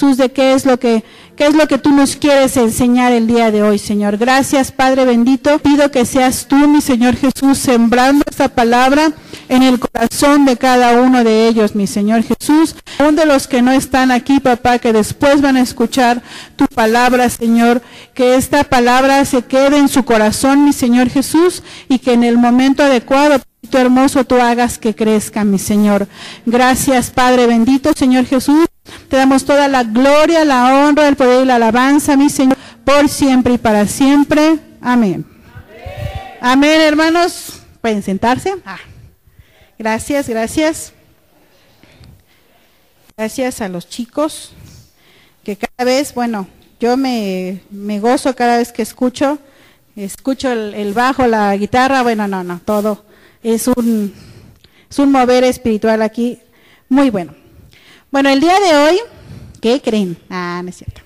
Jesús, de qué es lo que qué es lo que tú nos quieres enseñar el día de hoy, Señor. Gracias, Padre bendito. Pido que seas tú, mi Señor Jesús, sembrando esta palabra en el corazón de cada uno de ellos, mi Señor Jesús. Aún de los que no están aquí, papá, que después van a escuchar tu palabra, Señor, que esta palabra se quede en su corazón, mi Señor Jesús, y que en el momento adecuado tu hermoso tú hagas que crezca, mi Señor. Gracias, Padre bendito, Señor Jesús. Te damos toda la gloria, la honra, el poder y la alabanza, mi Señor, por siempre y para siempre. Amén. Amén, hermanos. Pueden sentarse. Ah. Gracias, gracias. Gracias a los chicos que cada vez, bueno, yo me, me gozo cada vez que escucho, escucho el, el bajo, la guitarra, bueno, no, no, todo es un, es un mover espiritual aquí muy bueno. Bueno, el día de hoy, ¿qué creen? Ah, no es cierto.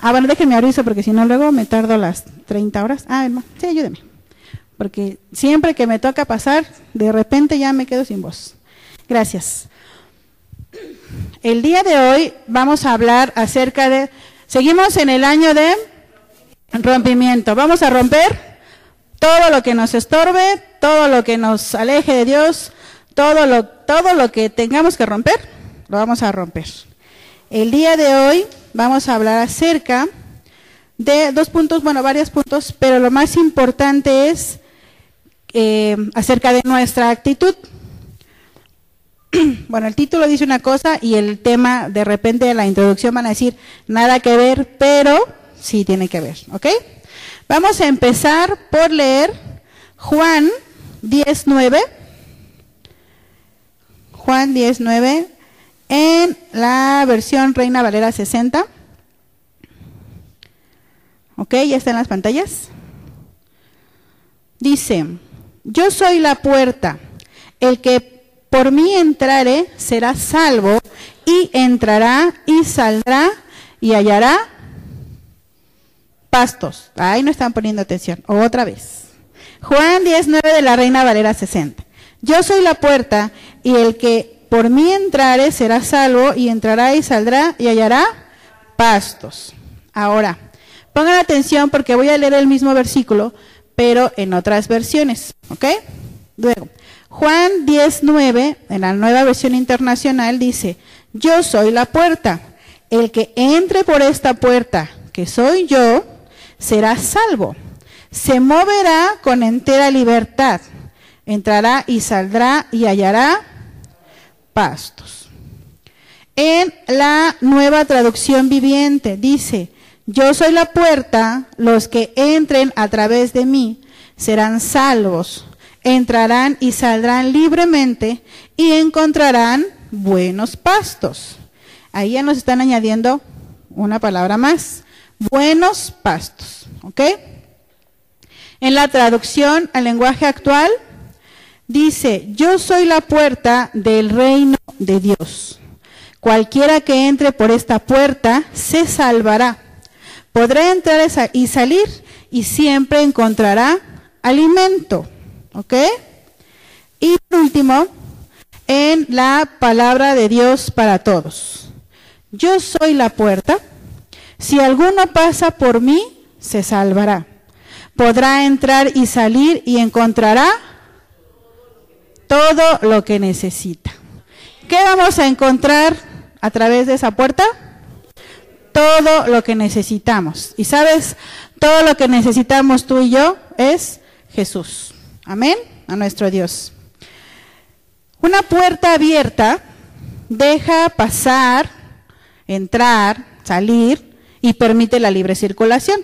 Ah, bueno, déjenme aviso porque si no luego me tardo las 30 horas. Ah, hermano, sí, ayúdeme. Porque siempre que me toca pasar, de repente ya me quedo sin voz. Gracias. El día de hoy vamos a hablar acerca de, seguimos en el año de rompimiento. Vamos a romper todo lo que nos estorbe, todo lo que nos aleje de Dios, todo lo, todo lo que tengamos que romper, lo vamos a romper. El día de hoy vamos a hablar acerca de dos puntos, bueno, varios puntos, pero lo más importante es eh, acerca de nuestra actitud. Bueno, el título dice una cosa y el tema, de repente, en la introducción van a decir nada que ver, pero sí tiene que ver, ¿ok? Vamos a empezar por leer Juan 19. Juan 19 en la versión Reina Valera 60. Ok, ya está en las pantallas. Dice, yo soy la puerta, el que por mí entrare será salvo y entrará y saldrá y hallará pastos. Ahí no están poniendo atención. Otra vez. Juan 19 de la Reina Valera 60. Yo soy la puerta y el que por mí entrare será salvo y entrará y saldrá y hallará pastos. Ahora, pongan atención porque voy a leer el mismo versículo, pero en otras versiones, ¿ok? Luego, Juan 19, en la nueva versión internacional, dice, yo soy la puerta. El que entre por esta puerta, que soy yo, será salvo se moverá con entera libertad, entrará y saldrá y hallará pastos. En la nueva traducción viviente dice, yo soy la puerta, los que entren a través de mí serán salvos, entrarán y saldrán libremente y encontrarán buenos pastos. Ahí ya nos están añadiendo una palabra más, buenos pastos, ¿ok? En la traducción al lenguaje actual dice, yo soy la puerta del reino de Dios. Cualquiera que entre por esta puerta se salvará. Podrá entrar y salir y siempre encontrará alimento. ¿Ok? Y por último, en la palabra de Dios para todos. Yo soy la puerta. Si alguno pasa por mí, se salvará podrá entrar y salir y encontrará todo lo que necesita. ¿Qué vamos a encontrar a través de esa puerta? Todo lo que necesitamos. Y sabes, todo lo que necesitamos tú y yo es Jesús. Amén. A nuestro Dios. Una puerta abierta deja pasar, entrar, salir y permite la libre circulación.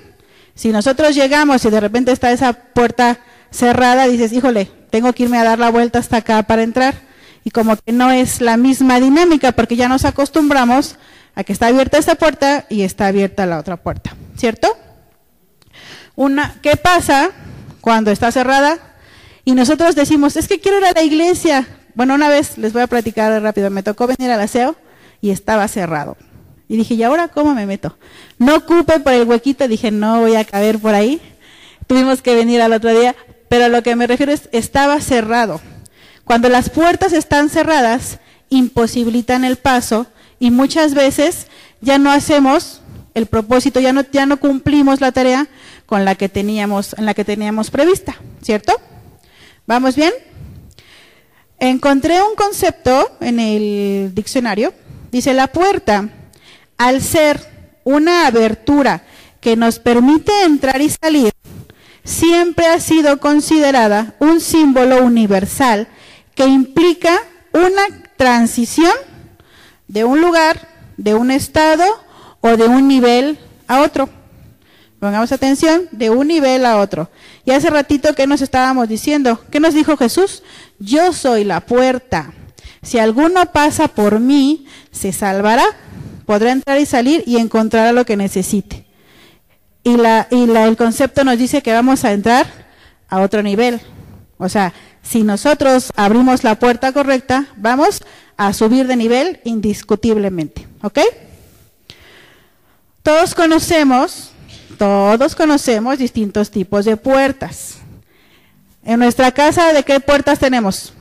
Si nosotros llegamos y de repente está esa puerta cerrada, dices, híjole, tengo que irme a dar la vuelta hasta acá para entrar. Y como que no es la misma dinámica, porque ya nos acostumbramos a que está abierta esta puerta y está abierta la otra puerta, ¿cierto? Una, ¿Qué pasa cuando está cerrada? Y nosotros decimos, es que quiero ir a la iglesia. Bueno, una vez les voy a platicar rápido, me tocó venir al aseo y estaba cerrado. Y dije, ¿y ahora cómo me meto? No ocupe por el huequito, dije, no voy a caber por ahí. Tuvimos que venir al otro día, pero a lo que me refiero es, estaba cerrado. Cuando las puertas están cerradas, imposibilitan el paso y muchas veces ya no hacemos el propósito, ya no, ya no cumplimos la tarea con la que teníamos, en la que teníamos prevista, ¿cierto? ¿Vamos bien? Encontré un concepto en el diccionario. Dice, la puerta, al ser una abertura que nos permite entrar y salir, siempre ha sido considerada un símbolo universal que implica una transición de un lugar, de un estado o de un nivel a otro. Pongamos atención, de un nivel a otro. Y hace ratito que nos estábamos diciendo, ¿qué nos dijo Jesús? Yo soy la puerta. Si alguno pasa por mí, se salvará, podrá entrar y salir y encontrará lo que necesite. Y, la, y la, el concepto nos dice que vamos a entrar a otro nivel. O sea, si nosotros abrimos la puerta correcta, vamos a subir de nivel indiscutiblemente. ¿Ok? Todos conocemos, todos conocemos distintos tipos de puertas. En nuestra casa, ¿de qué puertas tenemos?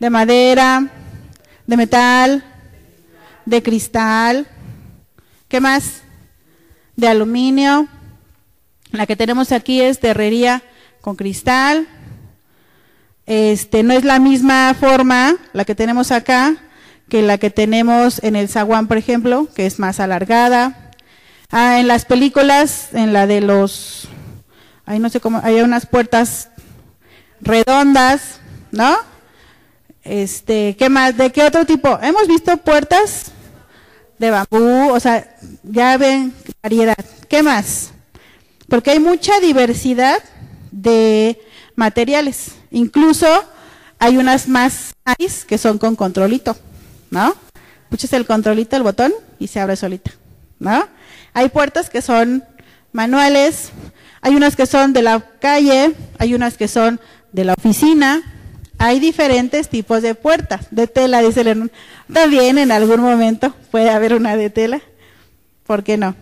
De madera, de metal, de cristal. ¿Qué más? De aluminio. La que tenemos aquí es de herrería con cristal. Este, no es la misma forma la que tenemos acá que la que tenemos en el zaguán, por ejemplo, que es más alargada. Ah, en las películas, en la de los, ahí no sé cómo, hay unas puertas redondas, ¿no? Este, ¿qué más? ¿De qué otro tipo? Hemos visto puertas de bambú, o sea, ya ven variedad. ¿Qué más? Porque hay mucha diversidad de materiales. Incluso hay unas más que son con controlito, ¿no? Puches el controlito, el botón y se abre solita, ¿no? Hay puertas que son manuales, hay unas que son de la calle, hay unas que son de la oficina, hay diferentes tipos de puertas, de tela, dice Lenón. También en algún momento puede haber una de tela, ¿por qué no?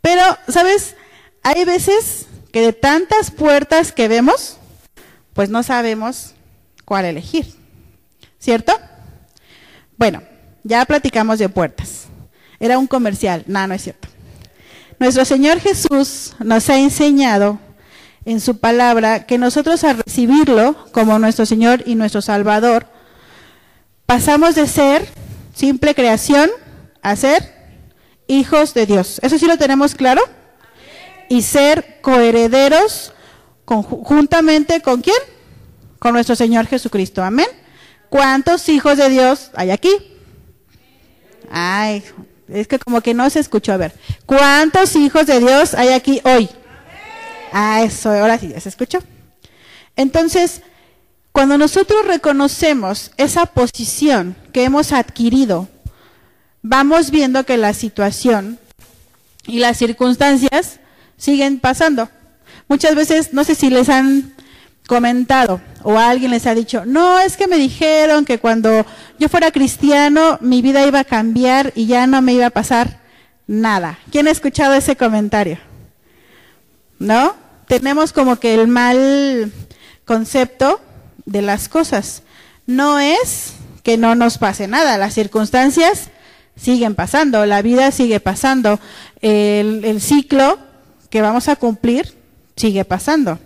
Pero, ¿sabes? Hay veces que de tantas puertas que vemos, pues no sabemos cuál elegir. ¿Cierto? Bueno, ya platicamos de puertas. Era un comercial. No, no es cierto. Nuestro Señor Jesús nos ha enseñado en su palabra que nosotros al recibirlo como nuestro Señor y nuestro Salvador, pasamos de ser simple creación a ser hijos de Dios. ¿Eso sí lo tenemos claro? y ser coherederos conjuntamente con quién? Con nuestro Señor Jesucristo. Amén. ¿Cuántos hijos de Dios hay aquí? Ay, es que como que no se escuchó. A ver, ¿cuántos hijos de Dios hay aquí hoy? Ah, eso, ahora sí, ya se escuchó. Entonces, cuando nosotros reconocemos esa posición que hemos adquirido, vamos viendo que la situación y las circunstancias siguen pasando. Muchas veces, no sé si les han comentado o alguien les ha dicho, no, es que me dijeron que cuando yo fuera cristiano mi vida iba a cambiar y ya no me iba a pasar nada. ¿Quién ha escuchado ese comentario? ¿No? Tenemos como que el mal concepto de las cosas. No es que no nos pase nada, las circunstancias siguen pasando, la vida sigue pasando, el, el ciclo que vamos a cumplir sigue pasando.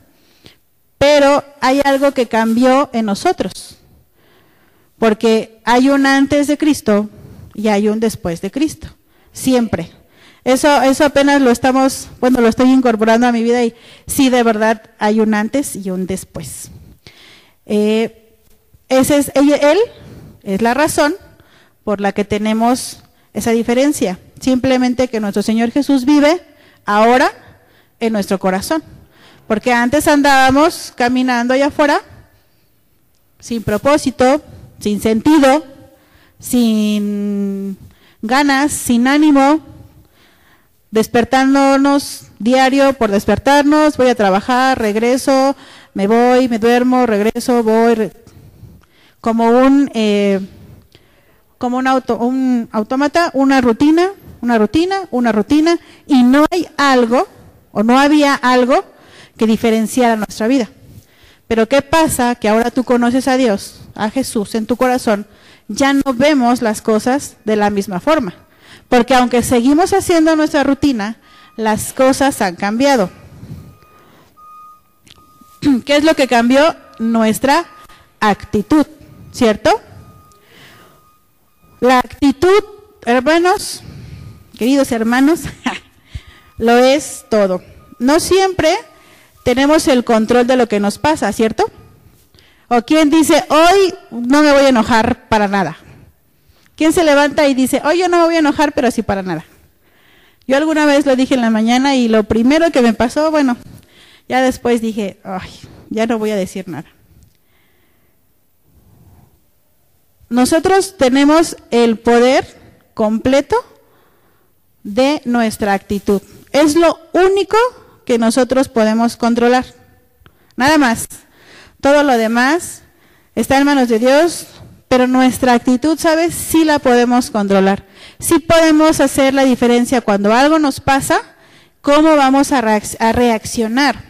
Pero hay algo que cambió en nosotros. Porque hay un antes de Cristo y hay un después de Cristo. Siempre. Eso, eso apenas lo estamos, bueno, lo estoy incorporando a mi vida y sí, de verdad, hay un antes y un después. Eh, ese es, él es la razón por la que tenemos esa diferencia. Simplemente que nuestro Señor Jesús vive ahora en nuestro corazón. Porque antes andábamos caminando allá afuera sin propósito, sin sentido, sin ganas, sin ánimo, despertándonos diario por despertarnos, voy a trabajar, regreso, me voy, me duermo, regreso, voy, como un eh, como un auto, un autómata, una rutina, una rutina, una rutina, y no hay algo o no había algo que diferenciara nuestra vida. Pero ¿qué pasa? Que ahora tú conoces a Dios, a Jesús en tu corazón, ya no vemos las cosas de la misma forma. Porque aunque seguimos haciendo nuestra rutina, las cosas han cambiado. ¿Qué es lo que cambió? Nuestra actitud, ¿cierto? La actitud, hermanos, queridos hermanos, lo es todo. No siempre tenemos el control de lo que nos pasa, ¿cierto? O quien dice, hoy no me voy a enojar para nada. ¿Quién se levanta y dice, hoy yo no me voy a enojar, pero sí para nada? Yo alguna vez lo dije en la mañana y lo primero que me pasó, bueno, ya después dije, ay, ya no voy a decir nada. Nosotros tenemos el poder completo de nuestra actitud. Es lo único que nosotros podemos controlar. Nada más. Todo lo demás está en manos de Dios, pero nuestra actitud, ¿sabes? Sí la podemos controlar. Sí podemos hacer la diferencia cuando algo nos pasa, cómo vamos a, reaccionar.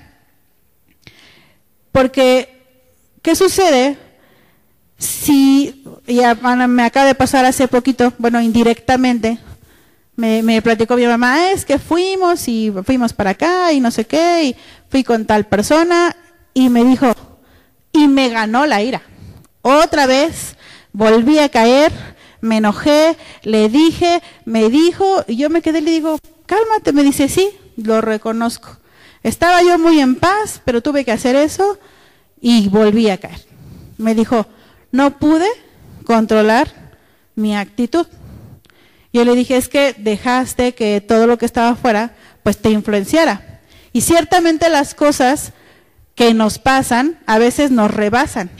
Porque, ¿qué sucede si, ya me acaba de pasar hace poquito, bueno, indirectamente, me, me, platicó mi mamá, ah, es que fuimos y fuimos para acá y no sé qué, y fui con tal persona y me dijo, y me ganó la ira. Otra vez volví a caer, me enojé, le dije, me dijo, y yo me quedé y le digo, cálmate, me dice, sí, lo reconozco. Estaba yo muy en paz, pero tuve que hacer eso y volví a caer. Me dijo, no pude controlar mi actitud. Yo le dije, es que dejaste que todo lo que estaba afuera, pues te influenciara. Y ciertamente las cosas que nos pasan a veces nos rebasan.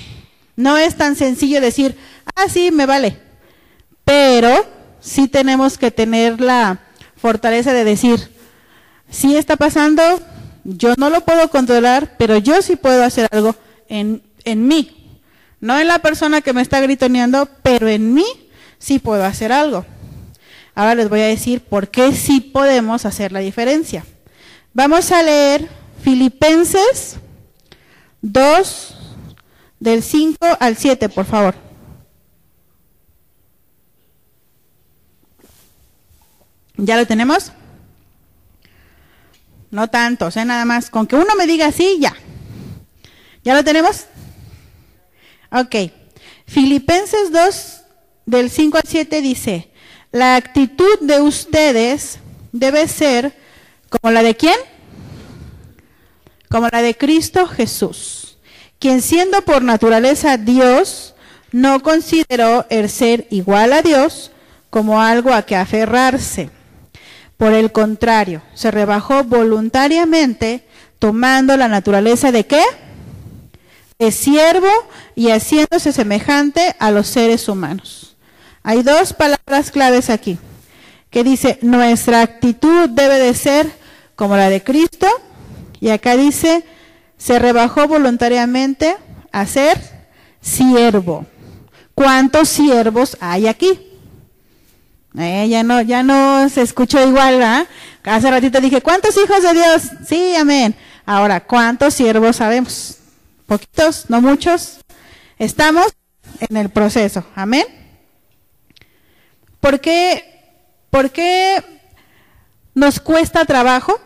No es tan sencillo decir, ah, sí, me vale. Pero sí tenemos que tener la fortaleza de decir, sí está pasando, yo no lo puedo controlar, pero yo sí puedo hacer algo en, en mí. No en la persona que me está gritoneando, pero en mí sí puedo hacer algo. Ahora les voy a decir por qué sí podemos hacer la diferencia. Vamos a leer Filipenses 2, del 5 al 7, por favor. ¿Ya lo tenemos? No tanto, o sea, nada más. Con que uno me diga sí, ya. ¿Ya lo tenemos? Ok. Filipenses 2, del 5 al 7 dice, la actitud de ustedes debe ser como la de quién? Como la de Cristo Jesús, quien siendo por naturaleza Dios, no consideró el ser igual a Dios como algo a que aferrarse. Por el contrario, se rebajó voluntariamente tomando la naturaleza de qué? De siervo y haciéndose semejante a los seres humanos. Hay dos palabras claves aquí, que dice, nuestra actitud debe de ser como la de Cristo, y acá dice, se rebajó voluntariamente a ser siervo. ¿Cuántos siervos hay aquí? Eh, ya no, ya no se escuchó igual, ¿verdad? Hace ratito dije, ¿cuántos hijos de Dios? Sí, amén. Ahora, ¿cuántos siervos sabemos? Poquitos, no muchos. Estamos en el proceso, amén. ¿Por qué, ¿Por qué nos cuesta trabajo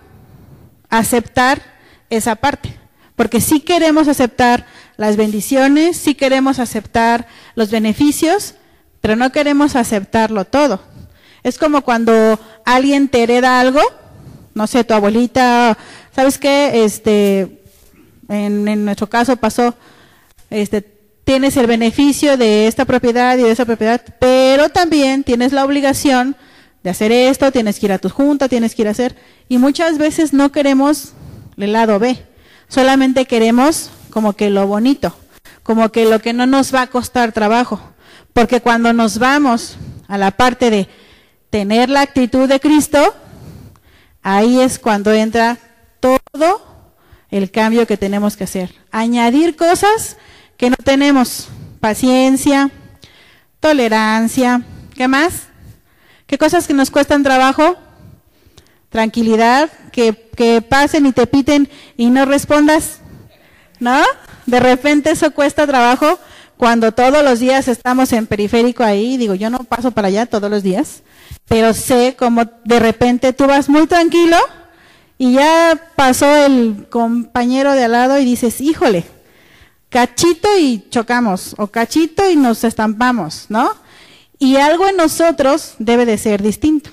aceptar esa parte? Porque sí queremos aceptar las bendiciones, sí queremos aceptar los beneficios, pero no queremos aceptarlo todo. Es como cuando alguien te hereda algo, no sé, tu abuelita, ¿sabes qué? Este, en, nuestro caso pasó, este, tienes el beneficio de esta propiedad y de esa propiedad, pero también tienes la obligación de hacer esto, tienes que ir a tu junta, tienes que ir a hacer, y muchas veces no queremos el lado B, solamente queremos como que lo bonito, como que lo que no nos va a costar trabajo, porque cuando nos vamos a la parte de tener la actitud de Cristo, ahí es cuando entra todo el cambio que tenemos que hacer. Añadir cosas que no tenemos paciencia, tolerancia, ¿qué más? ¿Qué cosas que nos cuestan trabajo? Tranquilidad, que, que pasen y te piten y no respondas, ¿no? De repente eso cuesta trabajo cuando todos los días estamos en periférico ahí, digo, yo no paso para allá todos los días, pero sé como de repente tú vas muy tranquilo y ya pasó el compañero de al lado y dices, híjole, cachito y chocamos, o cachito y nos estampamos, ¿no? Y algo en nosotros debe de ser distinto.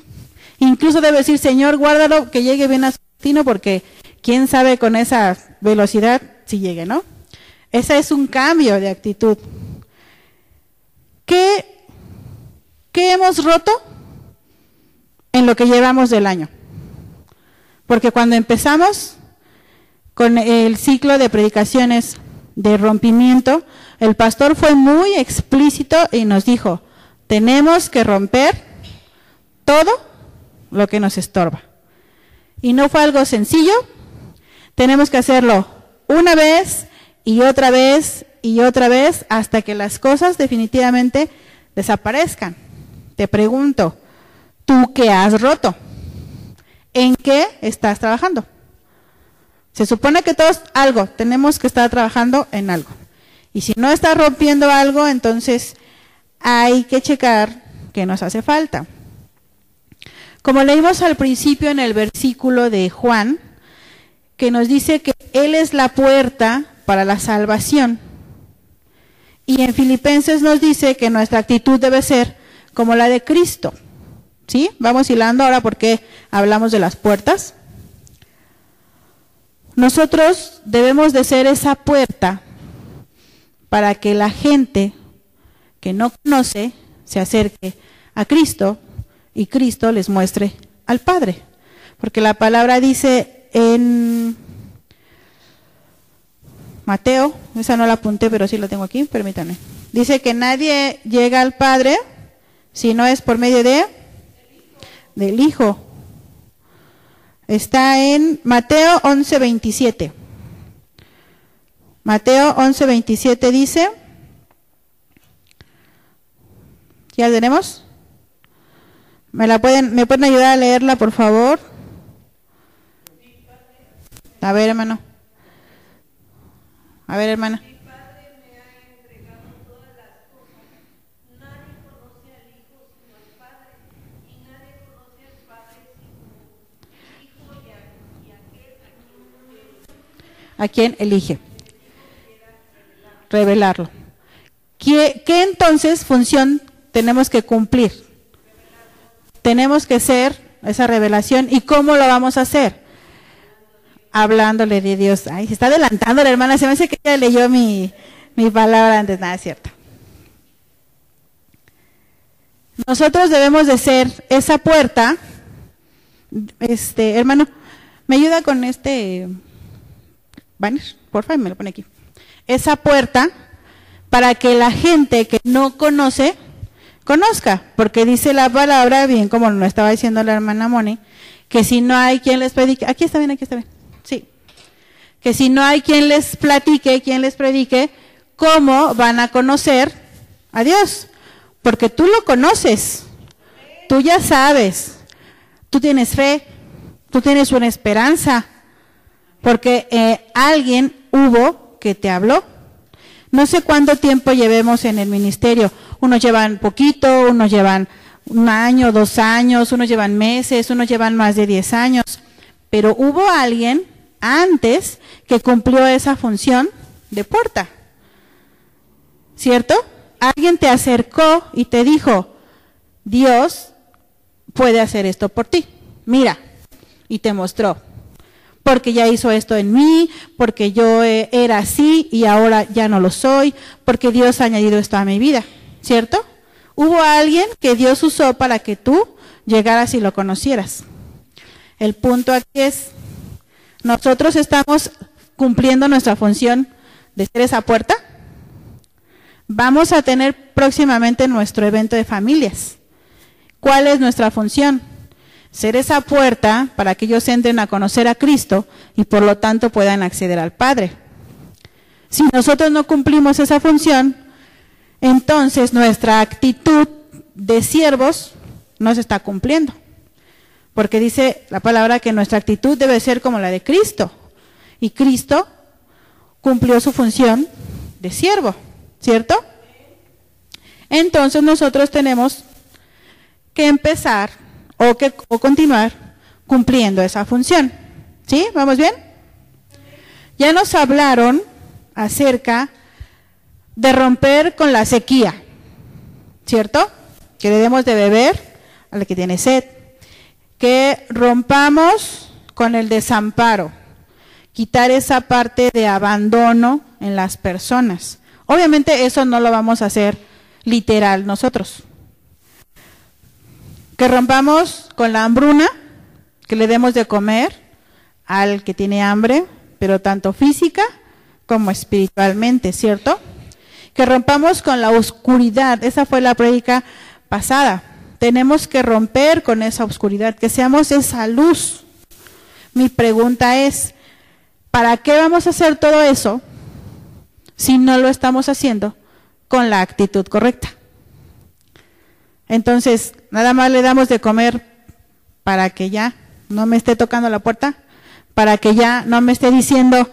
Incluso debe decir, Señor, guárdalo que llegue bien a su destino, porque quién sabe con esa velocidad si llegue, ¿no? Ese es un cambio de actitud. ¿Qué, qué hemos roto en lo que llevamos del año? Porque cuando empezamos con el ciclo de predicaciones de rompimiento, el pastor fue muy explícito y nos dijo, tenemos que romper todo lo que nos estorba. Y no fue algo sencillo, tenemos que hacerlo una vez y otra vez y otra vez hasta que las cosas definitivamente desaparezcan. Te pregunto, ¿tú qué has roto? ¿En qué estás trabajando? Se supone que todos algo, tenemos que estar trabajando en algo. Y si no estás rompiendo algo, entonces hay que checar qué nos hace falta. Como leímos al principio en el versículo de Juan, que nos dice que Él es la puerta para la salvación. Y en Filipenses nos dice que nuestra actitud debe ser como la de Cristo. ¿Sí? Vamos hilando ahora porque hablamos de las puertas. Nosotros debemos de ser esa puerta para que la gente que no conoce se acerque a Cristo y Cristo les muestre al Padre. Porque la palabra dice en Mateo, esa no la apunté, pero sí la tengo aquí, permítanme. Dice que nadie llega al Padre si no es por medio de del Hijo. Está en Mateo 11:27. Mateo 11:27 dice, ¿ya tenemos? ¿Me, la pueden, ¿Me pueden ayudar a leerla, por favor? A ver, hermano. A ver, hermana. ¿A quién elige? Revelarlo. ¿Qué, ¿Qué, entonces función tenemos que cumplir? Tenemos que ser esa revelación. ¿Y cómo lo vamos a hacer? Hablándole de Dios. Ay, se está adelantando la hermana. Se me hace que ella leyó mi, mi palabra antes. Nada, es cierto. Nosotros debemos de ser esa puerta. Este, hermano, ¿me ayuda con este por favor, me lo pone aquí. Esa puerta para que la gente que no conoce, conozca, porque dice la palabra, bien como lo estaba diciendo la hermana Moni, que si no hay quien les predique, aquí está bien, aquí está bien, sí, que si no hay quien les platique, quien les predique, ¿cómo van a conocer a Dios? Porque tú lo conoces, tú ya sabes, tú tienes fe, tú tienes una esperanza, porque eh, alguien hubo que te habló. No sé cuánto tiempo llevemos en el ministerio. Unos llevan poquito, unos llevan un año, dos años, unos llevan meses, unos llevan más de diez años. Pero hubo alguien antes que cumplió esa función de puerta. ¿Cierto? Alguien te acercó y te dijo, Dios puede hacer esto por ti. Mira, y te mostró porque ya hizo esto en mí, porque yo eh, era así y ahora ya no lo soy, porque Dios ha añadido esto a mi vida, ¿cierto? Hubo alguien que Dios usó para que tú llegaras y lo conocieras. El punto aquí es, nosotros estamos cumpliendo nuestra función de ser esa puerta. Vamos a tener próximamente nuestro evento de familias. ¿Cuál es nuestra función? Ser esa puerta para que ellos entren a conocer a Cristo y por lo tanto puedan acceder al Padre. Si nosotros no cumplimos esa función, entonces nuestra actitud de siervos no se está cumpliendo. Porque dice la palabra que nuestra actitud debe ser como la de Cristo. Y Cristo cumplió su función de siervo, ¿cierto? Entonces nosotros tenemos que empezar o, que, o continuar cumpliendo esa función. ¿Sí? ¿Vamos bien? Ya nos hablaron acerca de romper con la sequía, ¿cierto? Que le demos de beber al que tiene sed, que rompamos con el desamparo, quitar esa parte de abandono en las personas. Obviamente eso no lo vamos a hacer literal nosotros. Que rompamos con la hambruna, que le demos de comer al que tiene hambre, pero tanto física como espiritualmente, ¿cierto? Que rompamos con la oscuridad, esa fue la prédica pasada. Tenemos que romper con esa oscuridad, que seamos esa luz. Mi pregunta es, ¿para qué vamos a hacer todo eso si no lo estamos haciendo con la actitud correcta? Entonces, nada más le damos de comer para que ya no me esté tocando la puerta, para que ya no me esté diciendo,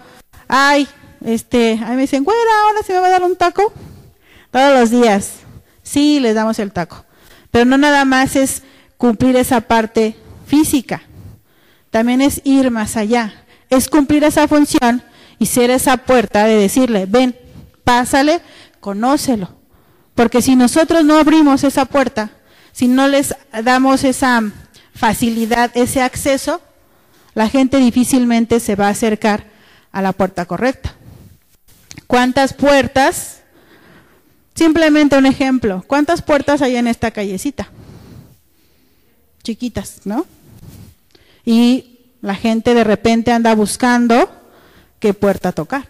ay, este, ahí me dicen, güera, ahora se me va a dar un taco. Todos los días. Sí, les damos el taco. Pero no nada más es cumplir esa parte física. También es ir más allá. Es cumplir esa función y ser esa puerta de decirle, ven, pásale, conócelo. Porque si nosotros no abrimos esa puerta, si no les damos esa facilidad, ese acceso, la gente difícilmente se va a acercar a la puerta correcta. ¿Cuántas puertas? Simplemente un ejemplo. ¿Cuántas puertas hay en esta callecita? Chiquitas, ¿no? Y la gente de repente anda buscando qué puerta tocar.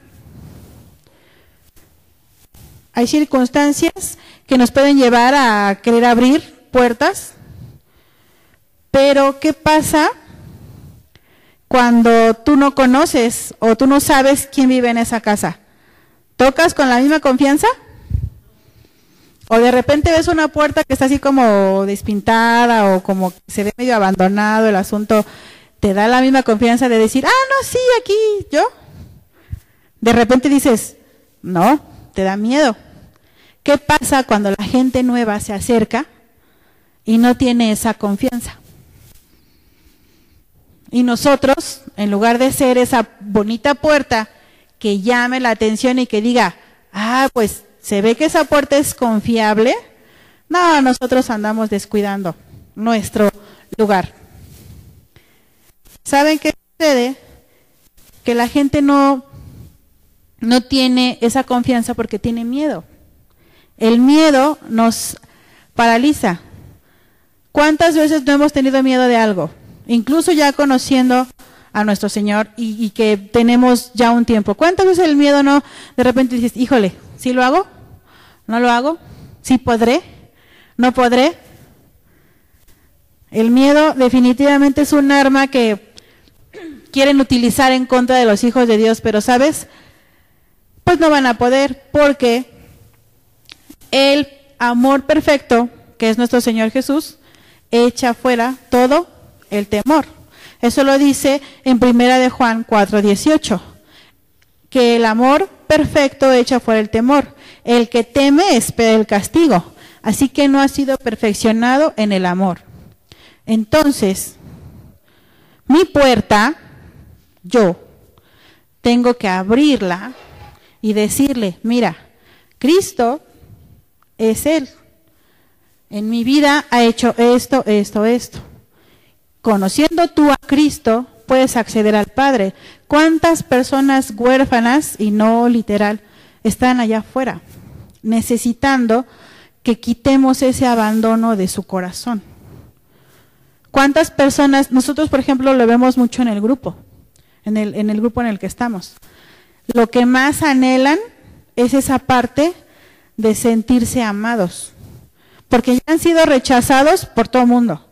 Hay circunstancias que nos pueden llevar a querer abrir puertas, pero ¿qué pasa cuando tú no conoces o tú no sabes quién vive en esa casa? ¿Tocas con la misma confianza? O de repente ves una puerta que está así como despintada o como se ve medio abandonado el asunto, ¿te da la misma confianza de decir, ah, no, sí, aquí yo? De repente dices, no, te da miedo. ¿Qué pasa cuando la gente nueva se acerca y no tiene esa confianza? Y nosotros, en lugar de ser esa bonita puerta, que llame la atención y que diga, ah, pues se ve que esa puerta es confiable. No, nosotros andamos descuidando nuestro lugar. ¿Saben qué sucede? Que la gente no, no tiene esa confianza porque tiene miedo. El miedo nos paraliza. ¿Cuántas veces no hemos tenido miedo de algo? Incluso ya conociendo a nuestro Señor y, que tenemos ya un tiempo. ¿Cuántas veces el miedo no, de repente dices, híjole, ¿sí lo hago? ¿No lo hago? ¿Sí podré? ¿No podré? El miedo definitivamente es un arma que quieren utilizar en contra de los hijos de Dios, pero ¿sabes? Pues no van a poder porque el amor perfecto, que es nuestro Señor Jesús, echa fuera todo el temor. Eso lo dice en Primera de Juan 4:18, que el amor perfecto echa fuera el temor. El que teme espera el castigo, así que no ha sido perfeccionado en el amor. Entonces, mi puerta, yo, tengo que abrirla y decirle, mira, Cristo es Él. En mi vida ha hecho esto, esto, esto. Conociendo tú a Cristo, puedes acceder al Padre. ¿Cuántas personas huérfanas y no literal están allá afuera necesitando que quitemos ese abandono de su corazón? ¿Cuántas personas, nosotros por ejemplo lo vemos mucho en el grupo, en el, en el grupo en el que estamos? Lo que más anhelan es esa parte de sentirse amados, porque ya han sido rechazados por todo el mundo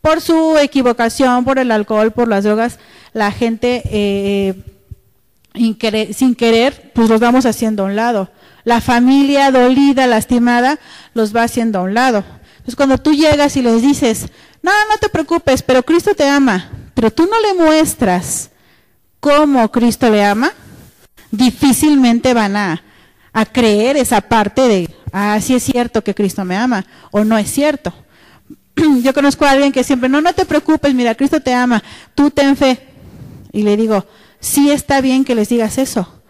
por su equivocación, por el alcohol, por las drogas, la gente eh, sin querer, pues los vamos haciendo a un lado. La familia dolida, lastimada, los va haciendo a un lado. Entonces cuando tú llegas y les dices, no, no te preocupes, pero Cristo te ama, pero tú no le muestras cómo Cristo le ama, difícilmente van a, a creer esa parte de, ah, sí es cierto que Cristo me ama, o no es cierto. yo conozco a alguien que siempre, no, no te preocupes, mira, Cristo te ama, tú ten fe. Y le digo, sí está bien que les digas eso,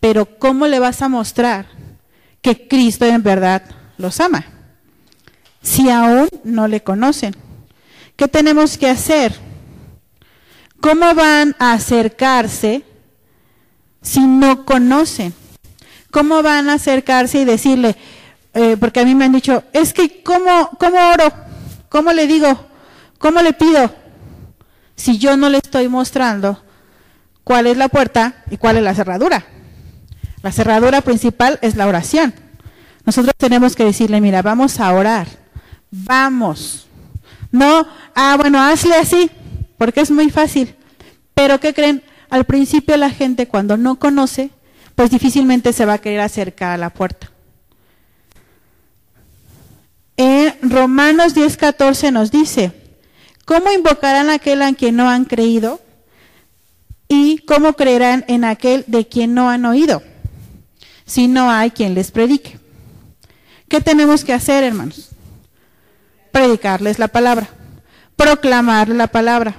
pero ¿cómo le vas a mostrar que Cristo en verdad los ama? Si aún no le conocen. ¿Qué tenemos que hacer? ¿Cómo van a acercarse si no conocen? ¿Cómo van a acercarse y decirle, eh, porque a mí me han dicho, es que ¿cómo, ¿cómo oro? ¿Cómo le digo? ¿Cómo le pido? Si yo no le estoy mostrando cuál es la puerta y cuál es la cerradura. La cerradura principal es la oración. Nosotros tenemos que decirle, mira, vamos a orar. Vamos. No, ah, bueno, hazle así, porque es muy fácil. Pero ¿qué creen? Al principio la gente cuando no conoce, pues difícilmente se va a querer acercar a la puerta. En Romanos 10:14 nos dice, ¿cómo invocarán a aquel a quien no han creído? ¿Y cómo creerán en aquel de quien no han oído? Si no hay quien les predique. ¿Qué tenemos que hacer, hermanos? Predicarles la palabra, proclamarle la palabra,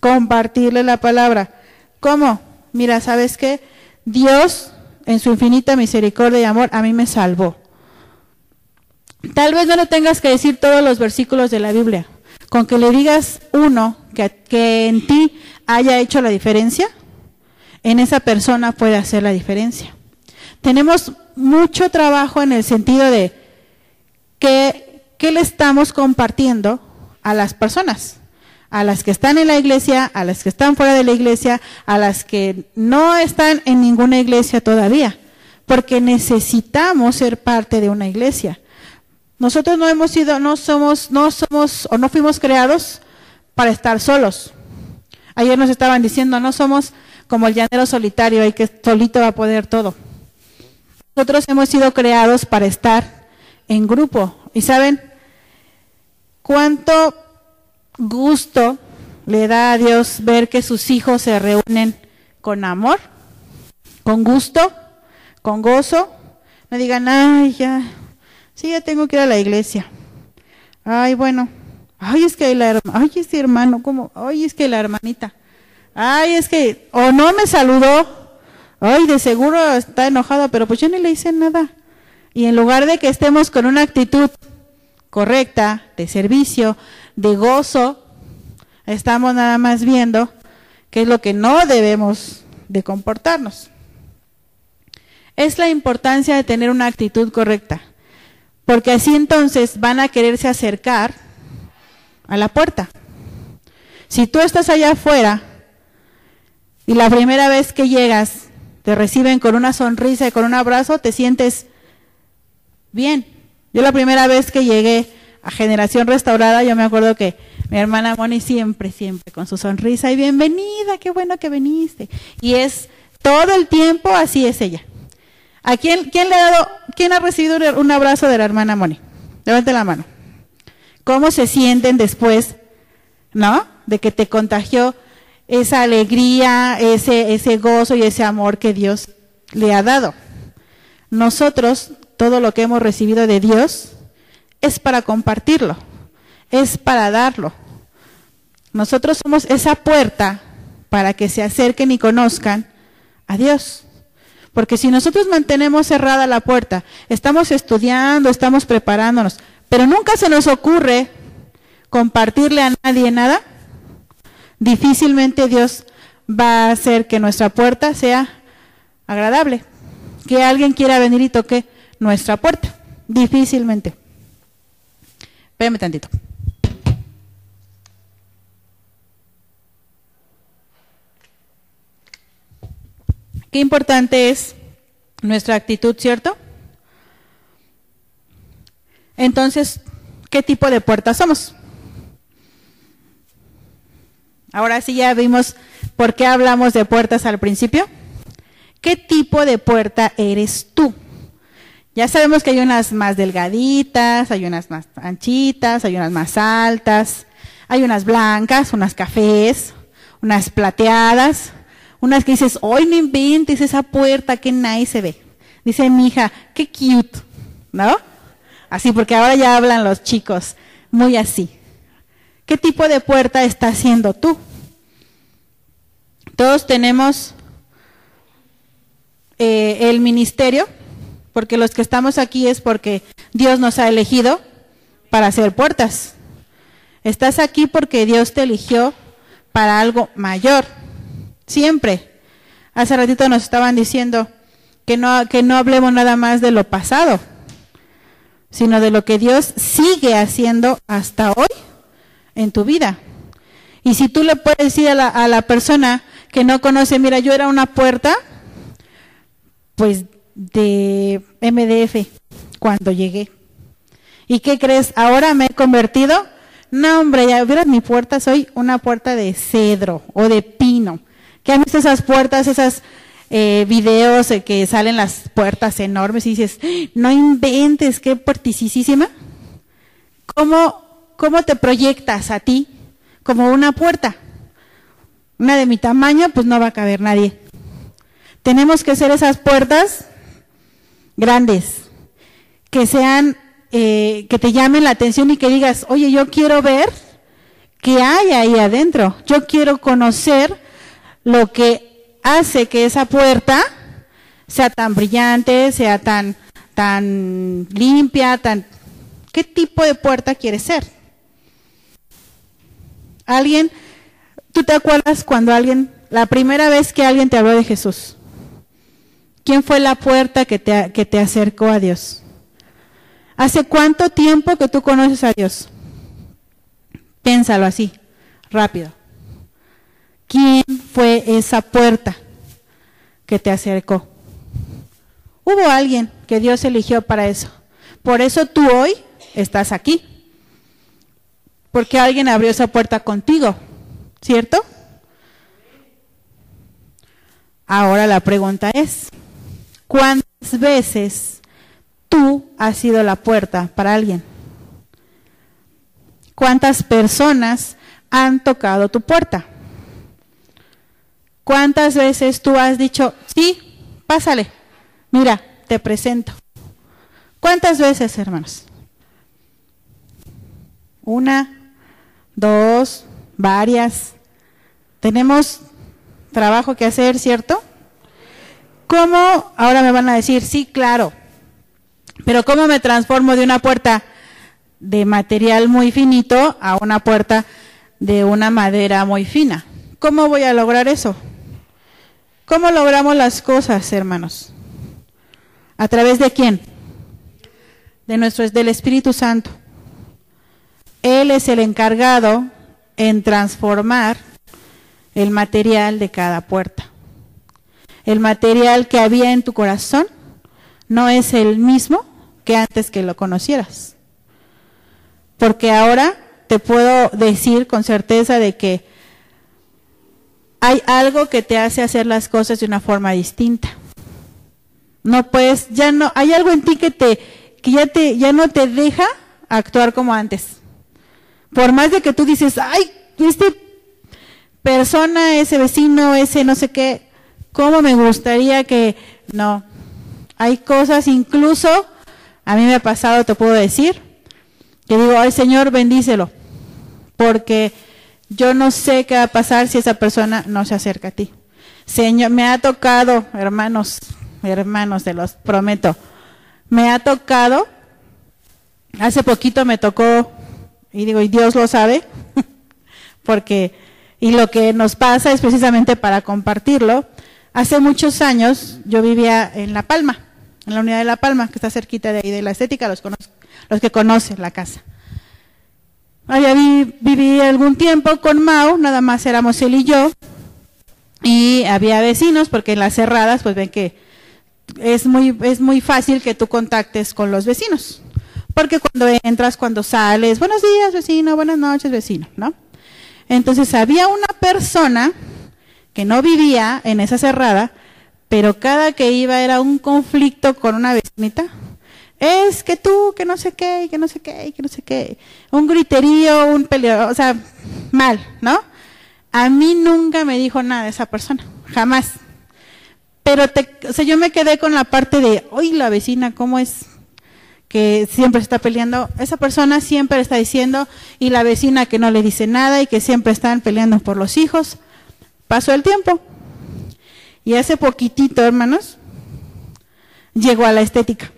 compartirle la palabra. ¿Cómo? Mira, ¿sabes qué? Dios, en su infinita misericordia y amor, a mí me salvó. Tal vez no le tengas que decir todos los versículos de la Biblia. Con que le digas uno que, que en ti haya hecho la diferencia, en esa persona puede hacer la diferencia. Tenemos mucho trabajo en el sentido de que, qué le estamos compartiendo a las personas, a las que están en la iglesia, a las que están fuera de la iglesia, a las que no están en ninguna iglesia todavía, porque necesitamos ser parte de una iglesia. Nosotros no hemos sido, no somos, no somos o no fuimos creados para estar solos. Ayer nos estaban diciendo, no somos como el llanero solitario, hay que solito va a poder todo. Nosotros hemos sido creados para estar en grupo. Y saben cuánto gusto le da a Dios ver que sus hijos se reúnen con amor, con gusto, con gozo. No digan, ay, ya, Sí, ya tengo que ir a la iglesia. Ay, bueno. Ay, es que la ay, este hermano, ¿cómo? Ay, es que la hermanita. Ay, es que, o no me saludó. Ay, de seguro está enojada, pero pues yo ni le hice nada. Y en lugar de que estemos con una actitud correcta, de servicio, de gozo, estamos nada más viendo qué es lo que no debemos de comportarnos. Es la importancia de tener una actitud correcta. Porque así entonces van a quererse acercar a la puerta. Si tú estás allá afuera y la primera vez que llegas te reciben con una sonrisa y con un abrazo, te sientes bien. Yo la primera vez que llegué a Generación Restaurada, yo me acuerdo que mi hermana Moni siempre, siempre con su sonrisa y bienvenida, qué bueno que viniste. Y es todo el tiempo así es ella. ¿A quién, quién le ha dado, quién ha recibido un abrazo de la hermana Moni? Levante la mano. ¿Cómo se sienten después, no? De que te contagió esa alegría, ese, ese gozo y ese amor que Dios le ha dado. Nosotros, todo lo que hemos recibido de Dios, es para compartirlo, es para darlo. Nosotros somos esa puerta para que se acerquen y conozcan a Dios. Porque si nosotros mantenemos cerrada la puerta, estamos estudiando, estamos preparándonos, pero nunca se nos ocurre compartirle a nadie nada, difícilmente Dios va a hacer que nuestra puerta sea agradable. Que alguien quiera venir y toque nuestra puerta. Difícilmente. Espérame tantito. Qué importante es nuestra actitud, ¿cierto? Entonces, ¿qué tipo de puerta somos? Ahora sí ya vimos por qué hablamos de puertas al principio. ¿Qué tipo de puerta eres tú? Ya sabemos que hay unas más delgaditas, hay unas más anchitas, hay unas más altas, hay unas blancas, unas cafés, unas plateadas. Unas que dices, hoy no inventes esa puerta, qué nice se ve. Dice mi hija, qué cute, ¿no? Así, porque ahora ya hablan los chicos, muy así. ¿Qué tipo de puerta estás haciendo tú? Todos tenemos eh, el ministerio, porque los que estamos aquí es porque Dios nos ha elegido para hacer puertas. Estás aquí porque Dios te eligió para algo mayor. Siempre. Hace ratito nos estaban diciendo que no, que no hablemos nada más de lo pasado, sino de lo que Dios sigue haciendo hasta hoy en tu vida. Y si tú le puedes decir a la, a la persona que no conoce, mira, yo era una puerta, pues de MDF cuando llegué. ¿Y qué crees? Ahora me he convertido. No, hombre, ya vieras mi puerta, soy una puerta de cedro o de pino. ¿Qué han visto esas puertas, esas eh, videos que salen las puertas enormes y dices, no inventes, qué puerticísima? ¿Cómo, ¿Cómo te proyectas a ti como una puerta? Una de mi tamaño, pues no va a caber nadie. Tenemos que hacer esas puertas grandes, que sean, eh, que te llamen la atención y que digas, oye, yo quiero ver qué hay ahí adentro. Yo quiero conocer lo que hace que esa puerta sea tan brillante, sea tan, tan limpia, tan... ¿Qué tipo de puerta quieres ser? Alguien, ¿tú te acuerdas cuando alguien, la primera vez que alguien te habló de Jesús? ¿Quién fue la puerta que te, que te acercó a Dios? ¿Hace cuánto tiempo que tú conoces a Dios? Piénsalo así, rápido. ¿Quién fue esa puerta que te acercó? Hubo alguien que Dios eligió para eso. Por eso tú hoy estás aquí. Porque alguien abrió esa puerta contigo, ¿cierto? Ahora la pregunta es, ¿Cuántas veces tú has sido la puerta para alguien? ¿Cuántas personas han tocado tu puerta? ¿Cuántas veces tú has dicho, sí, pásale, mira, te presento? ¿Cuántas veces, hermanos? Una, dos, varias. Tenemos trabajo que hacer, ¿cierto? ¿Cómo? Ahora me van a decir, sí, claro. Pero ¿cómo me transformo de una puerta de material muy finito a una puerta de una madera muy fina? ¿Cómo voy a lograr eso? ¿Cómo logramos las cosas, hermanos? ¿A través de quién? De nuestro, del Espíritu Santo. Él es el encargado en transformar el material de cada puerta el material que había en tu corazón no es el mismo que antes que lo conocieras. Porque ahora te puedo decir con certeza de que hay algo que te hace hacer las cosas de una forma distinta. No puedes, ya no, hay algo en ti que te, que ya te, ya no te deja actuar como antes. Por más de que tú dices, ay, este persona, ese vecino, ese no sé qué, ¿Cómo me gustaría que... No, hay cosas incluso, a mí me ha pasado, te puedo decir, que digo, ay Señor, bendícelo, porque yo no sé qué va a pasar si esa persona no se acerca a ti. Señor, me ha tocado, hermanos, hermanos, te los prometo, me ha tocado, hace poquito me tocó, y digo, y Dios lo sabe, porque, y lo que nos pasa es precisamente para compartirlo, Hace muchos años yo vivía en La Palma, en la unidad de La Palma, que está cerquita de ahí de la estética, los, que conocen la casa. Allá viví algún tiempo con Mau, nada más éramos él y yo, y había vecinos, porque en las cerradas, pues ven que es muy, es muy fácil que tú contactes con los vecinos. Porque cuando entras, cuando sales, buenos días vecino, buenas noches vecino, ¿no? Entonces había una persona que no vivía en esa cerrada, pero cada que iba era un conflicto con una vecinita. Es que tú, que no sé qué, que no sé qué, que no sé qué. Un griterío, un peleo, o sea, mal, ¿no? A mí nunca me dijo nada esa persona, jamás. Pero te, o sea, yo me quedé con la parte de, oye, la vecina, ¿cómo es? que siempre está peleando, esa persona siempre está diciendo, y la vecina que no le dice nada y que siempre están peleando por los hijos. Pasó el tiempo. Y hace poquitito, hermanos, llegó a la estética.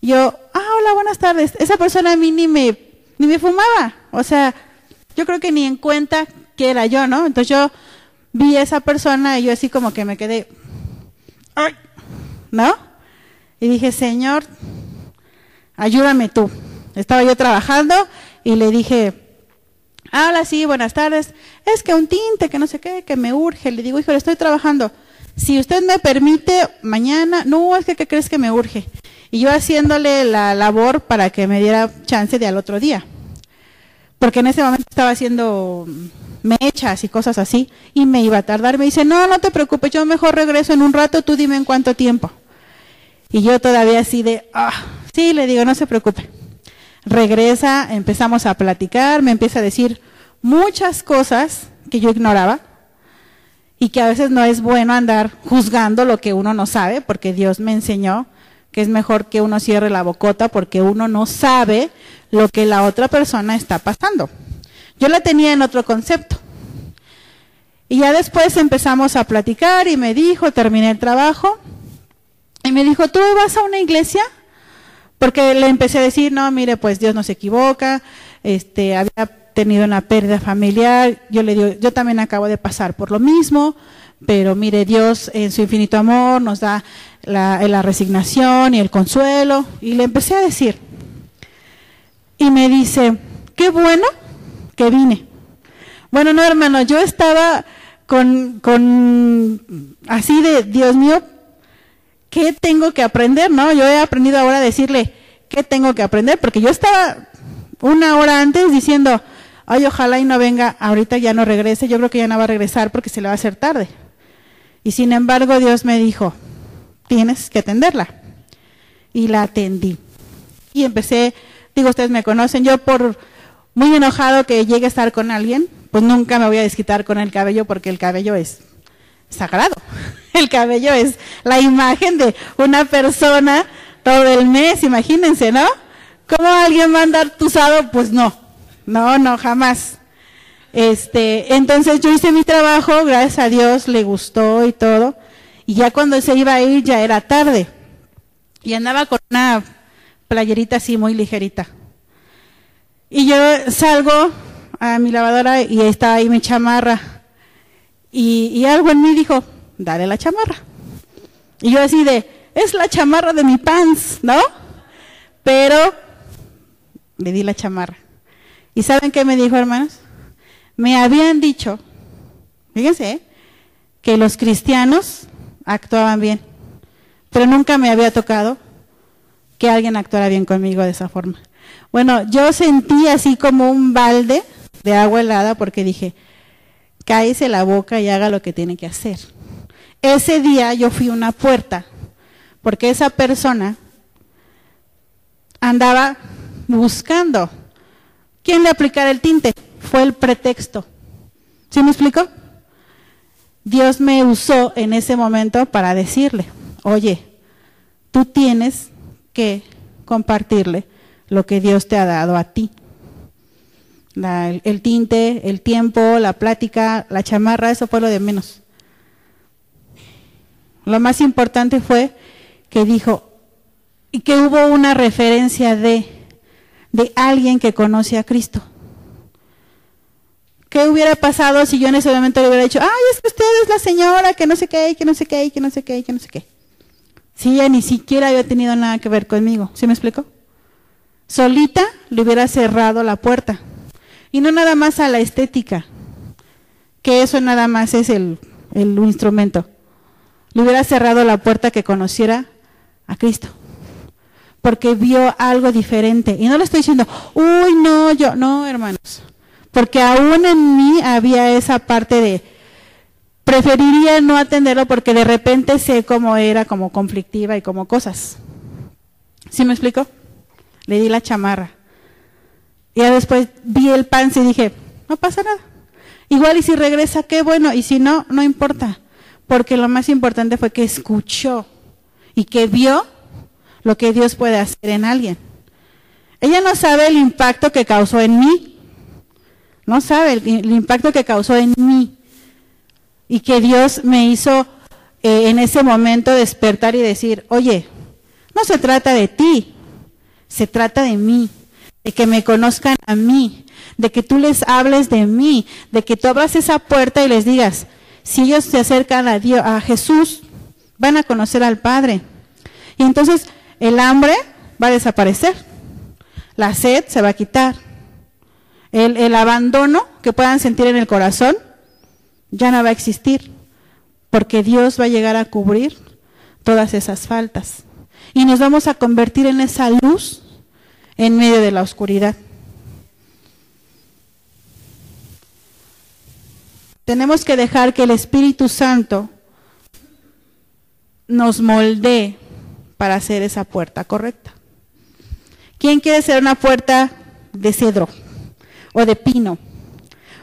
Yo, ah, hola, buenas tardes. Esa persona a mí ni me, ni me fumaba. O sea, yo creo que ni en cuenta que era yo, ¿no? Entonces yo vi a esa persona y yo así como que me quedé, ¿no? Y dije, Señor, ayúdame tú. Estaba yo trabajando y le dije, hola, sí, buenas tardes. Es que un tinte, que no sé qué, que me urge. Le digo, hijo, le estoy trabajando. Si usted me permite, mañana, no, es que ¿qué crees que me urge? Y yo haciéndole la labor para que me diera chance de al otro día. Porque en ese momento estaba haciendo mechas y cosas así, y me iba a tardar. Me dice, no, no te preocupes, yo mejor regreso en un rato, tú dime en cuánto tiempo. Y yo todavía así de, ah, sí, le digo, no se preocupe. Regresa, empezamos a platicar, me empieza a decir muchas cosas que yo ignoraba y que a veces no es bueno andar juzgando lo que uno no sabe, porque Dios me enseñó que es mejor que uno cierre la bocota porque uno no sabe lo que la otra persona está pasando. Yo la tenía en otro concepto. Y ya después empezamos a platicar y me dijo, terminé el trabajo, y me dijo, ¿tú vas a una iglesia? Porque le empecé a decir, no, mire, pues Dios no se equivoca, este, había tenido una pérdida familiar, yo le digo, yo también acabo de pasar por lo mismo, pero mire, Dios en su infinito amor nos da la, la resignación y el consuelo, y le empecé a decir, y me dice, qué bueno que vine. Bueno, no, hermano, yo estaba con, con así de, Dios mío, ¿qué tengo que aprender? No, yo he aprendido ahora a decirle, ¿qué tengo que aprender? Porque yo estaba una hora antes diciendo, ay, ojalá y no venga, ahorita ya no regrese, yo creo que ya no va a regresar porque se le va a hacer tarde. Y sin embargo, Dios me dijo, tienes que atenderla. Y la atendí. Y empecé, digo, ustedes me conocen, yo por muy enojado que llegue a estar con alguien, pues nunca me voy a desquitar con el cabello porque el cabello es sagrado. El cabello es la imagen de una persona todo el mes, imagínense, ¿no? ¿Cómo alguien va a andar tusado? Pues no, no, no, jamás. Este, entonces yo hice mi trabajo, gracias a Dios le gustó y todo, y ya cuando se iba a ir ya era tarde. Y andaba con una playerita así muy ligerita. Y yo salgo a mi lavadora y está ahí mi chamarra. Y, algo en mí dijo, dale la chamarra. Y yo así de, es la chamarra de mi pants, ¿no? Pero le di la chamarra. ¿Y saben qué me dijo, hermanos? Me habían dicho, fíjense, que los cristianos actuaban bien, pero nunca me había tocado que alguien actuara bien conmigo de esa forma. Bueno, yo sentí así como un balde de agua helada porque dije, cáese la boca y haga lo que tiene que hacer. Ese día yo fui una puerta, porque esa persona andaba buscando quién le aplicara el tinte. Fue el pretexto. ¿Sí me explico? Dios me usó en ese momento para decirle, oye, tú tienes que compartirle lo que Dios te ha dado a ti. El, tinte, el tiempo, la plática, la chamarra, eso fue lo de menos. Lo más importante fue que dijo, y que hubo una referencia de, de alguien que conoce a Cristo. ¿Qué hubiera pasado si yo en ese momento le hubiera dicho, ay, es que usted es la señora que no sé qué, que no sé qué, que no sé qué, que no sé qué? Si ella ni siquiera había tenido nada que ver conmigo. ¿Sí me explico? solita le hubiera cerrado la puerta. Y no nada más a la estética, que eso nada más es el, el instrumento. Le hubiera cerrado la puerta que conociera a Cristo. Porque vio algo diferente. Y no le estoy diciendo, uy, no, yo, no, hermanos. Porque aún en mí había esa parte de, preferiría no atenderlo porque de repente sé cómo era, como conflictiva y como cosas. ¿Sí me explico? le di la chamarra. Y ya después vi el pan y dije, no pasa nada. Igual y si regresa, qué bueno, y si no, no importa. Porque lo más importante fue que escuchó y que vio lo que Dios puede hacer en alguien. Ella no sabe el impacto que causó en mí. No sabe el, el impacto que causó en mí. Y que Dios me hizo eh, en ese momento despertar y decir, oye, no se trata de ti, se trata de mí, de que me conozcan a mí, de que tú les hables de mí, de que tú abras esa puerta y les digas, si ellos se acercan a Dios, a Jesús, van a conocer al Padre. Y entonces el hambre va a desaparecer, la sed se va a quitar, el, el abandono que puedan sentir en el corazón ya no va a existir, porque Dios va a llegar a cubrir todas esas faltas. Y nos vamos a convertir en esa luz en medio de la oscuridad. Tenemos que dejar que el Espíritu Santo nos moldee para hacer esa puerta correcta. ¿Quién quiere ser una puerta de cedro o de pino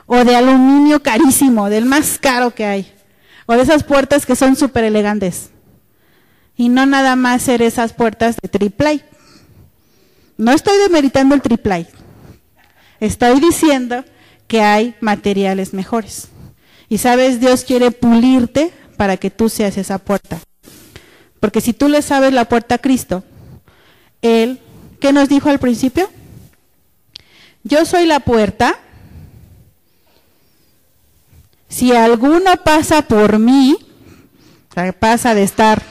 o de aluminio carísimo, del más caro que hay? O de esas puertas que son súper elegantes. Y no nada más ser esas puertas de triple No estoy demeritando el triple Estoy diciendo que hay materiales mejores. Y sabes, Dios quiere pulirte para que tú seas esa puerta. Porque si tú le sabes la puerta a Cristo, Él, ¿qué nos dijo al principio? Yo soy la puerta. Si alguno pasa por mí, pasa de estar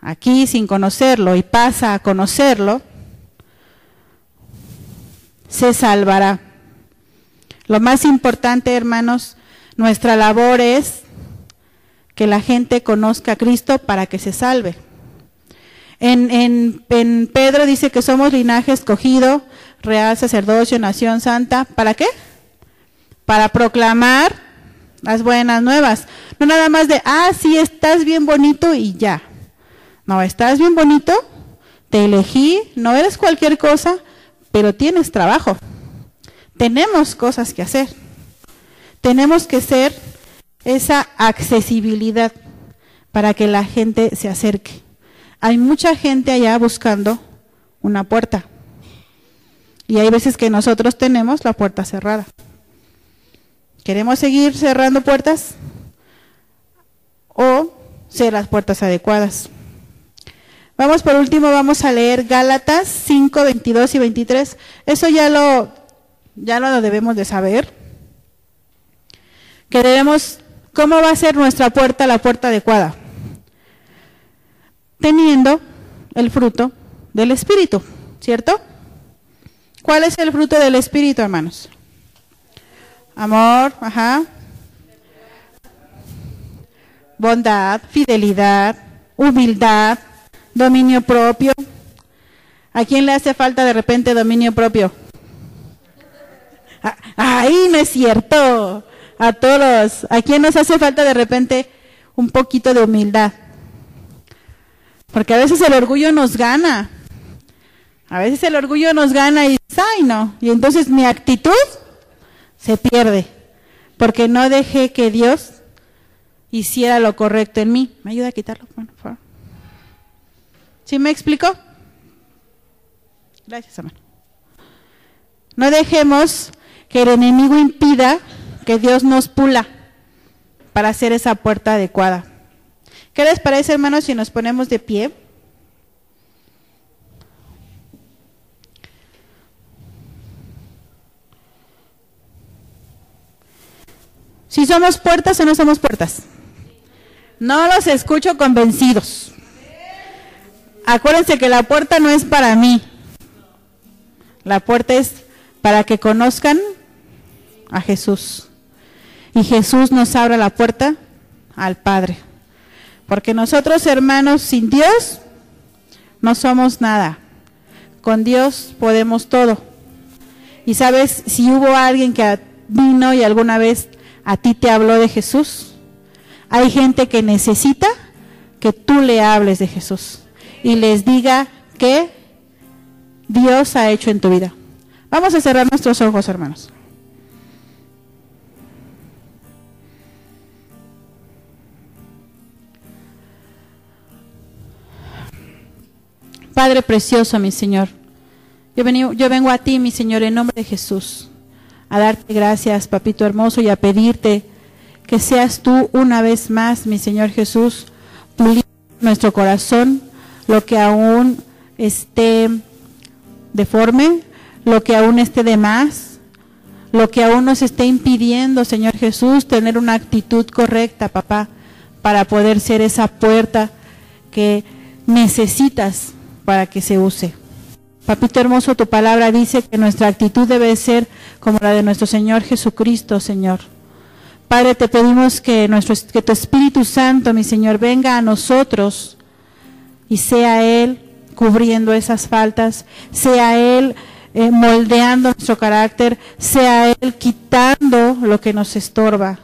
aquí sin conocerlo y pasa a conocerlo, se salvará. Lo más importante, hermanos, nuestra labor es que la gente conozca a Cristo para que se salve. En, en, Pedro dice que somos linaje escogido, real sacerdocio, nación santa. ¿Para qué? Para proclamar las buenas nuevas. No nada más de, ah, sí, estás bien bonito y ya. No, estás bien bonito, te elegí, no eres cualquier cosa, pero tienes trabajo. Tenemos cosas que hacer. Tenemos que ser esa accesibilidad para que la gente se acerque. Hay mucha gente allá buscando una puerta. Y hay veces que nosotros tenemos la puerta cerrada. ¿Queremos seguir cerrando puertas? ¿O ser las puertas adecuadas? Vamos por último, vamos a leer Gálatas 5, 22 y 23. Eso ya lo, ya lo debemos de saber que debemos, ¿cómo va a ser nuestra puerta la puerta adecuada? Teniendo el fruto del Espíritu, ¿cierto? ¿Cuál es el fruto del Espíritu, hermanos? Amor, ajá. Bondad, fidelidad, humildad, dominio propio. ¿A quién le hace falta de repente dominio propio? Ah, ¡Ay, no es cierto! a todos. ¿A quién nos hace falta de repente un poquito de humildad? Porque a veces el orgullo nos gana. A veces el orgullo nos gana y ay no. Y entonces mi actitud se pierde. Porque no dejé que Dios hiciera lo correcto en mí. ¿Me ayuda a quitarlo? Bueno, por favor. ¿Sí me explicó? Gracias, hermano. No dejemos que el enemigo impida que Dios nos pula para hacer esa puerta adecuada. ¿Qué les parece, hermanos, si nos ponemos de pie? Si somos puertas o no somos puertas. No los escucho convencidos. Acuérdense que la puerta no es para mí. La puerta es para que conozcan a Jesús. Y Jesús nos abre la puerta al Padre. Porque nosotros, hermanos, sin Dios no somos nada. Con Dios podemos todo. Y sabes, si hubo alguien que vino y alguna vez a ti te habló de Jesús, hay gente que necesita que tú le hables de Jesús y les diga que Dios ha hecho en tu vida. Vamos a cerrar nuestros ojos, hermanos. Padre precioso, mi Señor, yo, yo vengo a ti, mi Señor, en nombre de Jesús, a darte gracias, papito hermoso, y a pedirte que seas tú una vez más, mi Señor Jesús, puliendo nuestro corazón, lo que aún esté deforme, lo que aún esté de más, lo que aún nos esté impidiendo, Señor Jesús, tener una actitud correcta, papá, para poder ser esa puerta que necesitas para que se use. Papito hermoso, tu palabra dice que nuestra actitud debe ser como la de nuestro Señor Jesucristo, Señor. Padre, te pedimos que, nuestro, que tu Espíritu Santo, mi Señor, venga a nosotros y sea Él cubriendo esas faltas, sea Él eh, moldeando nuestro carácter, sea Él quitando lo que nos estorba.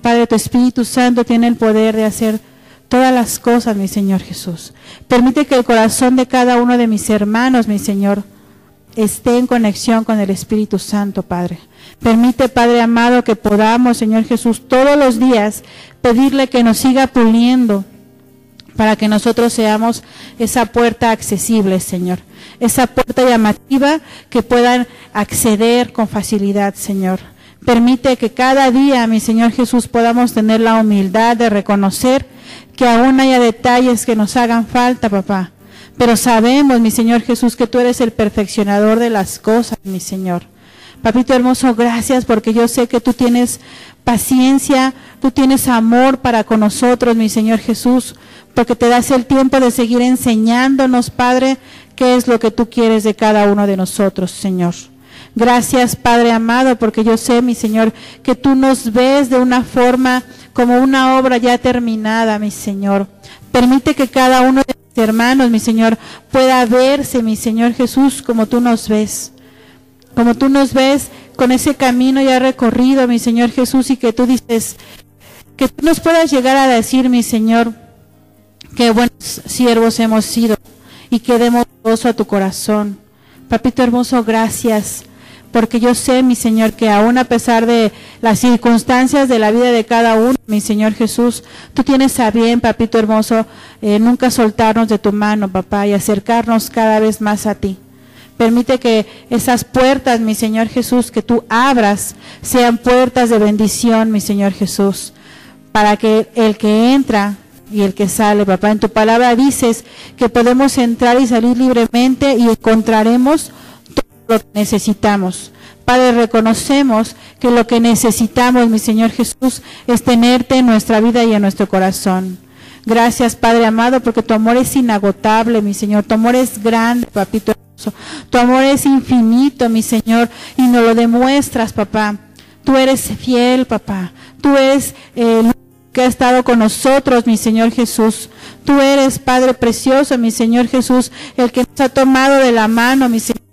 Padre, tu Espíritu Santo tiene el poder de hacer todas las cosas, mi Señor Jesús. Permite que el corazón de cada uno de mis hermanos, mi Señor, esté en conexión con el Espíritu Santo, Padre. Permite, Padre amado, que podamos, Señor Jesús, todos los días pedirle que nos siga puliendo para que nosotros seamos esa puerta accesible, Señor. Esa puerta llamativa que puedan acceder con facilidad, Señor. Permite que cada día, mi Señor Jesús, podamos tener la humildad de reconocer que aún haya detalles que nos hagan falta, papá. Pero sabemos, mi Señor Jesús, que tú eres el perfeccionador de las cosas, mi Señor. Papito hermoso, gracias porque yo sé que tú tienes paciencia, tú tienes amor para con nosotros, mi Señor Jesús, porque te das el tiempo de seguir enseñándonos, Padre, qué es lo que tú quieres de cada uno de nosotros, Señor. Gracias, Padre amado, porque yo sé, mi Señor, que tú nos ves de una forma como una obra ya terminada, mi Señor. Permite que cada uno de mis hermanos, mi Señor, pueda verse, mi Señor Jesús, como tú nos ves. Como tú nos ves con ese camino ya recorrido, mi Señor Jesús, y que tú dices, que tú nos puedas llegar a decir, mi Señor, que buenos siervos hemos sido y que demos gozo a tu corazón. Papito hermoso, gracias porque yo sé, mi Señor, que aún a pesar de las circunstancias de la vida de cada uno, mi Señor Jesús, tú tienes a bien, papito hermoso, eh, nunca soltarnos de tu mano, papá, y acercarnos cada vez más a ti. Permite que esas puertas, mi Señor Jesús, que tú abras, sean puertas de bendición, mi Señor Jesús, para que el que entra y el que sale, papá, en tu palabra dices que podemos entrar y salir libremente y encontraremos lo que necesitamos. Padre, reconocemos que lo que necesitamos, mi Señor Jesús, es tenerte en nuestra vida y en nuestro corazón. Gracias, Padre amado, porque tu amor es inagotable, mi Señor. Tu amor es grande, papito hermoso. Tu amor es infinito, mi Señor, y nos lo demuestras, papá. Tú eres fiel, papá. Tú eres el que ha estado con nosotros, mi Señor Jesús. Tú eres, Padre precioso, mi Señor Jesús, el que nos ha tomado de la mano, mi Señor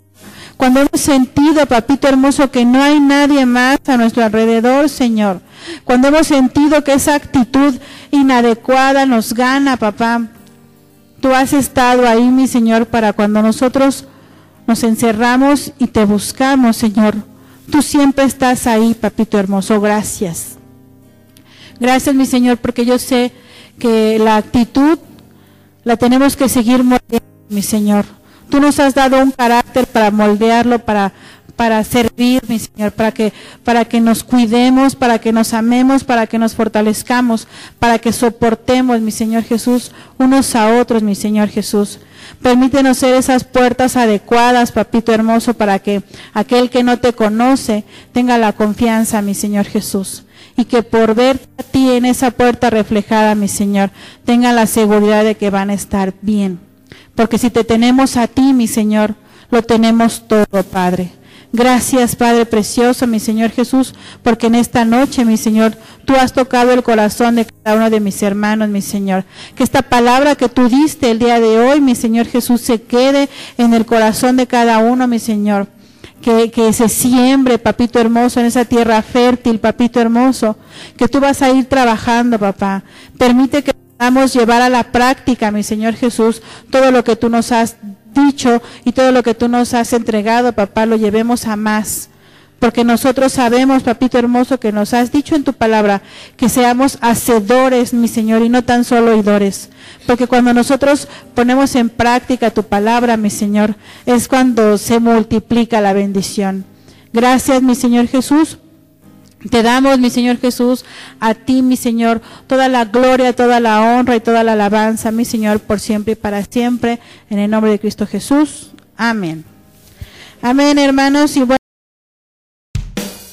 cuando hemos sentido, papito hermoso, que no hay nadie más a nuestro alrededor, Señor. Cuando hemos sentido que esa actitud inadecuada nos gana, papá. Tú has estado ahí, mi Señor, para cuando nosotros nos encerramos y te buscamos, Señor. Tú siempre estás ahí, papito hermoso. Gracias. Gracias, mi Señor, porque yo sé que la actitud la tenemos que seguir moldeando, mi Señor. Tú nos has dado un carácter para moldearlo, para, para servir, mi Señor, para que, para que nos cuidemos, para que nos amemos, para que nos fortalezcamos, para que soportemos, mi Señor Jesús, unos a otros, mi Señor Jesús. Permítenos ser esas puertas adecuadas, papito hermoso, para que aquel que no te conoce tenga la confianza, mi Señor Jesús. Y que por ver a ti en esa puerta reflejada, mi Señor, tenga la seguridad de que van a estar bien. Porque si te tenemos a ti, mi Señor, lo tenemos todo, Padre. Gracias, Padre precioso, mi Señor Jesús, porque en esta noche, mi Señor, tú has tocado el corazón de cada uno de mis hermanos, mi Señor. Que esta palabra que tú diste el día de hoy, mi Señor Jesús, se quede en el corazón de cada uno, mi Señor. Que, que, se siembre, papito hermoso, en esa tierra fértil, papito hermoso, que tú vas a ir trabajando, papá. Permite que a llevar a la práctica, mi Señor Jesús, todo lo que tú nos has dicho y todo lo que tú nos has entregado, papá, lo llevemos a más. Porque nosotros sabemos, papito hermoso, que nos has dicho en tu palabra que seamos hacedores, mi Señor, y no tan solo oidores. Porque cuando nosotros ponemos en práctica tu palabra, mi Señor, es cuando se multiplica la bendición. Gracias, mi Señor Jesús. Te damos, mi Señor Jesús, a ti, mi Señor, toda la gloria, toda la honra y toda la alabanza, mi Señor, por siempre y para siempre, en el nombre de Cristo Jesús. Amén. Amén, hermanos. Y